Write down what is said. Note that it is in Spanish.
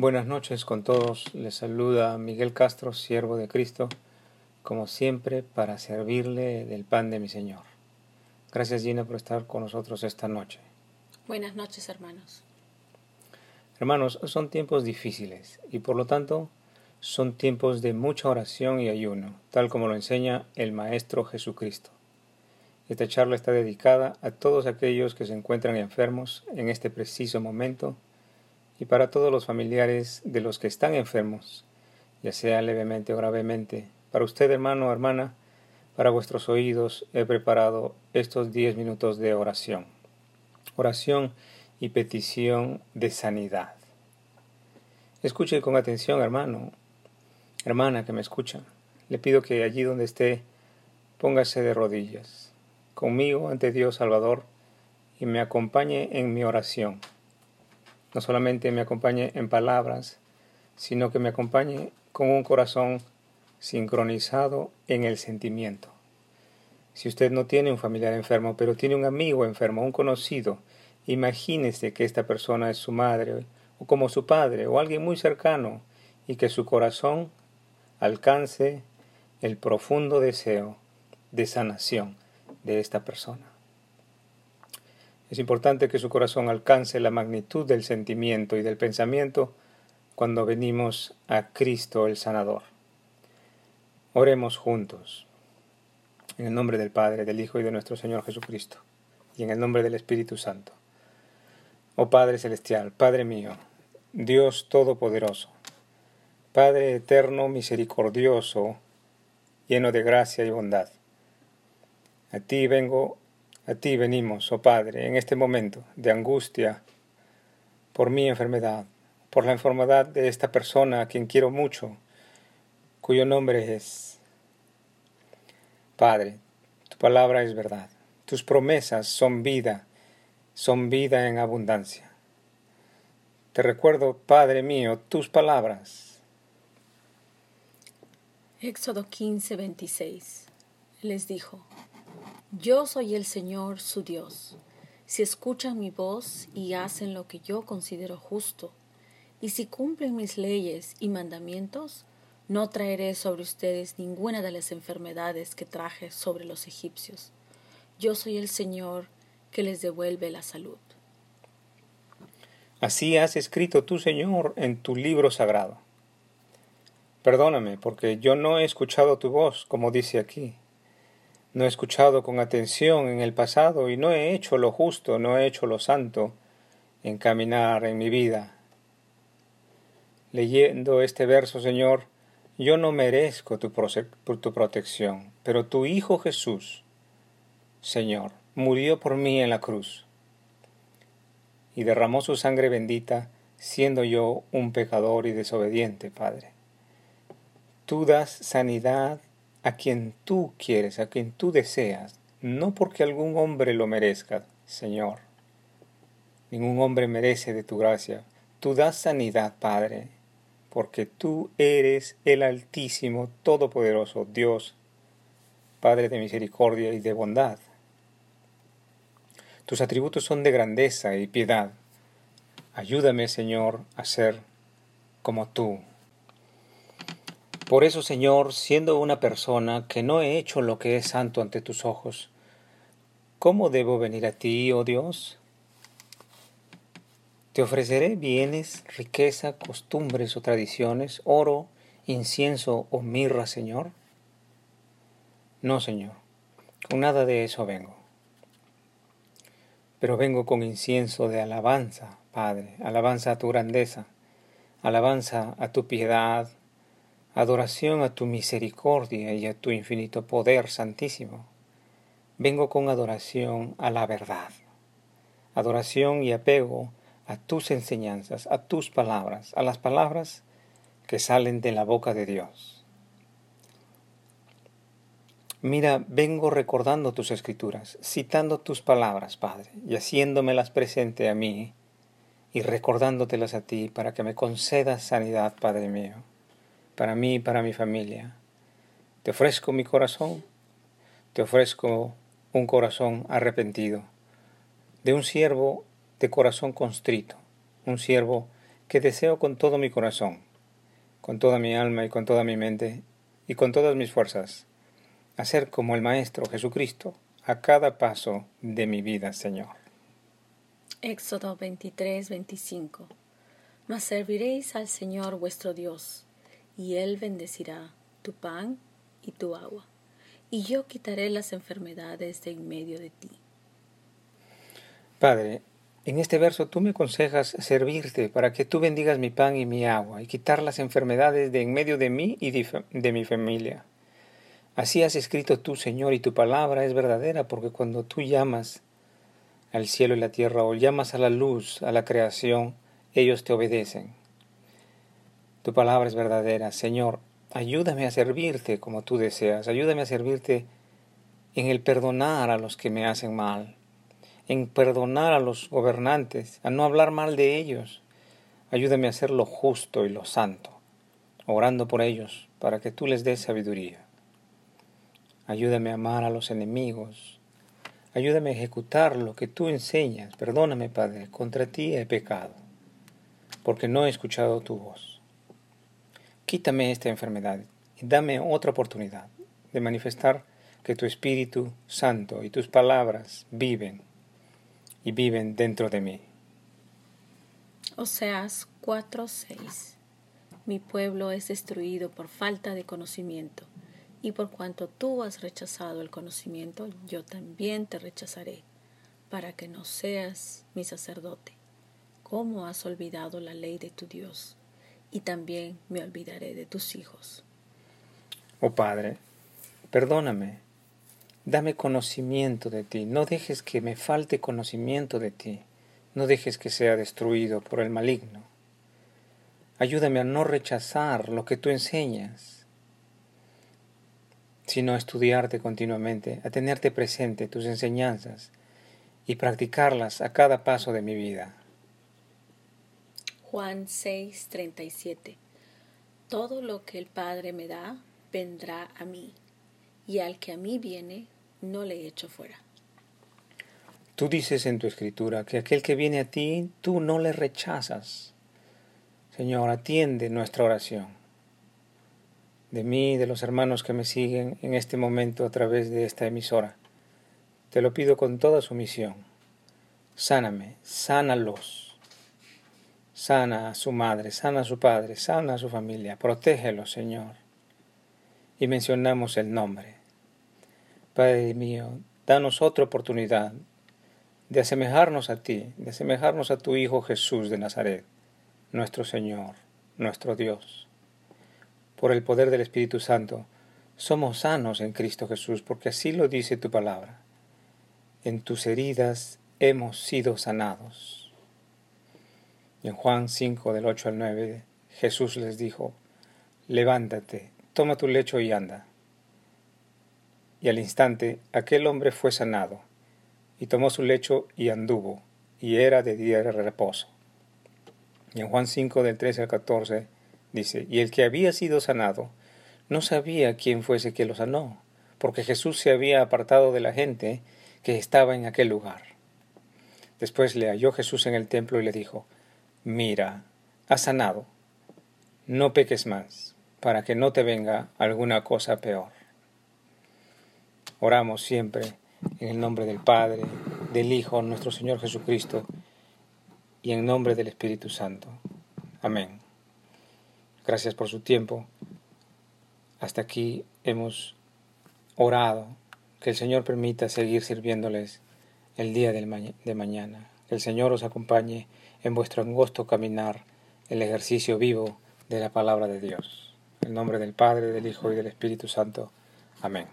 Buenas noches con todos. Les saluda Miguel Castro, siervo de Cristo, como siempre para servirle del pan de mi Señor. Gracias Gina por estar con nosotros esta noche. Buenas noches hermanos. Hermanos, son tiempos difíciles y por lo tanto son tiempos de mucha oración y ayuno, tal como lo enseña el Maestro Jesucristo. Esta charla está dedicada a todos aquellos que se encuentran enfermos en este preciso momento y para todos los familiares de los que están enfermos, ya sea levemente o gravemente. Para usted, hermano o hermana, para vuestros oídos he preparado estos diez minutos de oración. Oración y petición de sanidad. Escuche con atención, hermano, hermana que me escucha. Le pido que allí donde esté, póngase de rodillas, conmigo ante Dios Salvador, y me acompañe en mi oración no solamente me acompañe en palabras, sino que me acompañe con un corazón sincronizado en el sentimiento. Si usted no tiene un familiar enfermo, pero tiene un amigo enfermo, un conocido, imagínese que esta persona es su madre, o como su padre, o alguien muy cercano, y que su corazón alcance el profundo deseo de sanación de esta persona. Es importante que su corazón alcance la magnitud del sentimiento y del pensamiento cuando venimos a Cristo el Sanador. Oremos juntos. En el nombre del Padre, del Hijo y de nuestro Señor Jesucristo, y en el nombre del Espíritu Santo. Oh Padre Celestial, Padre mío, Dios Todopoderoso, Padre eterno, misericordioso, lleno de gracia y bondad. A ti vengo a ti venimos, oh Padre, en este momento de angustia por mi enfermedad, por la enfermedad de esta persona a quien quiero mucho, cuyo nombre es Padre. Tu palabra es verdad. Tus promesas son vida, son vida en abundancia. Te recuerdo, Padre mío, tus palabras. Éxodo 15, 26. Les dijo, yo soy el Señor su Dios. Si escuchan mi voz y hacen lo que yo considero justo, y si cumplen mis leyes y mandamientos, no traeré sobre ustedes ninguna de las enfermedades que traje sobre los egipcios. Yo soy el Señor que les devuelve la salud. Así has escrito tú, Señor, en tu libro sagrado. Perdóname, porque yo no he escuchado tu voz, como dice aquí. No he escuchado con atención en el pasado y no he hecho lo justo, no he hecho lo santo en caminar en mi vida. Leyendo este verso, Señor, yo no merezco tu, tu protección, pero tu Hijo Jesús, Señor, murió por mí en la cruz y derramó su sangre bendita, siendo yo un pecador y desobediente, Padre. Tú das sanidad a quien tú quieres, a quien tú deseas, no porque algún hombre lo merezca, Señor. Ningún hombre merece de tu gracia. Tú das sanidad, Padre, porque tú eres el Altísimo, Todopoderoso Dios, Padre de misericordia y de bondad. Tus atributos son de grandeza y piedad. Ayúdame, Señor, a ser como tú. Por eso, Señor, siendo una persona que no he hecho lo que es santo ante tus ojos, ¿cómo debo venir a ti, oh Dios? Te ofreceré bienes, riqueza, costumbres o tradiciones, oro, incienso o mirra, Señor. No, Señor, con nada de eso vengo. Pero vengo con incienso de alabanza, Padre, alabanza a tu grandeza, alabanza a tu piedad, adoración a tu misericordia y a tu infinito poder santísimo. Vengo con adoración a la verdad, adoración y apego a tus enseñanzas, a tus palabras, a las palabras que salen de la boca de Dios. Mira, vengo recordando tus escrituras, citando tus palabras, Padre, y haciéndomelas presente a mí y recordándotelas a ti para que me concedas sanidad, Padre mío para mí y para mi familia. Te ofrezco mi corazón, te ofrezco un corazón arrepentido, de un siervo de corazón constrito, un siervo que deseo con todo mi corazón, con toda mi alma y con toda mi mente y con todas mis fuerzas, hacer como el Maestro Jesucristo a cada paso de mi vida, Señor. Éxodo 23, 25. Mas serviréis al Señor vuestro Dios, y Él bendecirá tu pan y tu agua, y yo quitaré las enfermedades de en medio de ti. Padre, en este verso tú me aconsejas servirte para que tú bendigas mi pan y mi agua y quitar las enfermedades de en medio de mí y de mi familia. Así has escrito tú, Señor, y tu palabra es verdadera, porque cuando tú llamas al cielo y la tierra o llamas a la luz, a la creación, ellos te obedecen. Tu palabra es verdadera, Señor. Ayúdame a servirte como tú deseas. Ayúdame a servirte en el perdonar a los que me hacen mal en perdonar a los gobernantes, a no hablar mal de ellos. Ayúdame a hacer lo justo y lo santo, orando por ellos, para que tú les des sabiduría. Ayúdame a amar a los enemigos. Ayúdame a ejecutar lo que tú enseñas. Perdóname, Padre, contra ti he pecado, porque no he escuchado tu voz. Quítame esta enfermedad y dame otra oportunidad de manifestar que tu Espíritu Santo y tus palabras viven y viven dentro de mí. Oseas 4:6 Mi pueblo es destruido por falta de conocimiento, y por cuanto tú has rechazado el conocimiento, yo también te rechazaré, para que no seas mi sacerdote. ¿Cómo has olvidado la ley de tu Dios? Y también me olvidaré de tus hijos. Oh Padre, perdóname Dame conocimiento de ti, no dejes que me falte conocimiento de ti, no dejes que sea destruido por el maligno. Ayúdame a no rechazar lo que tú enseñas, sino a estudiarte continuamente, a tenerte presente tus enseñanzas y practicarlas a cada paso de mi vida. Juan 6:37 Todo lo que el Padre me da vendrá a mí, y al que a mí viene no le echo fuera. Tú dices en tu escritura que aquel que viene a ti, tú no le rechazas. Señor, atiende nuestra oración. De mí, de los hermanos que me siguen en este momento a través de esta emisora. Te lo pido con toda sumisión. Sáname, sánalos. Sana a su madre, sana a su padre, sana a su familia. Protégelos, Señor. Y mencionamos el nombre Padre mío, danos otra oportunidad de asemejarnos a ti, de asemejarnos a tu Hijo Jesús de Nazaret, nuestro Señor, nuestro Dios. Por el poder del Espíritu Santo, somos sanos en Cristo Jesús, porque así lo dice tu palabra. En tus heridas hemos sido sanados. Y en Juan 5 del 8 al 9, Jesús les dijo, levántate, toma tu lecho y anda y al instante aquel hombre fue sanado, y tomó su lecho y anduvo, y era de día de reposo. Y en Juan 5 del 13 al 14 dice, y el que había sido sanado no sabía quién fuese que lo sanó, porque Jesús se había apartado de la gente que estaba en aquel lugar. Después le halló Jesús en el templo y le dijo, mira, has sanado, no peques más, para que no te venga alguna cosa peor. Oramos siempre en el nombre del Padre, del Hijo, nuestro Señor Jesucristo, y en nombre del Espíritu Santo. Amén. Gracias por su tiempo. Hasta aquí hemos orado. Que el Señor permita seguir sirviéndoles el día de mañana. Que el Señor os acompañe en vuestro angosto caminar, el ejercicio vivo de la palabra de Dios. En nombre del Padre, del Hijo y del Espíritu Santo. Amén.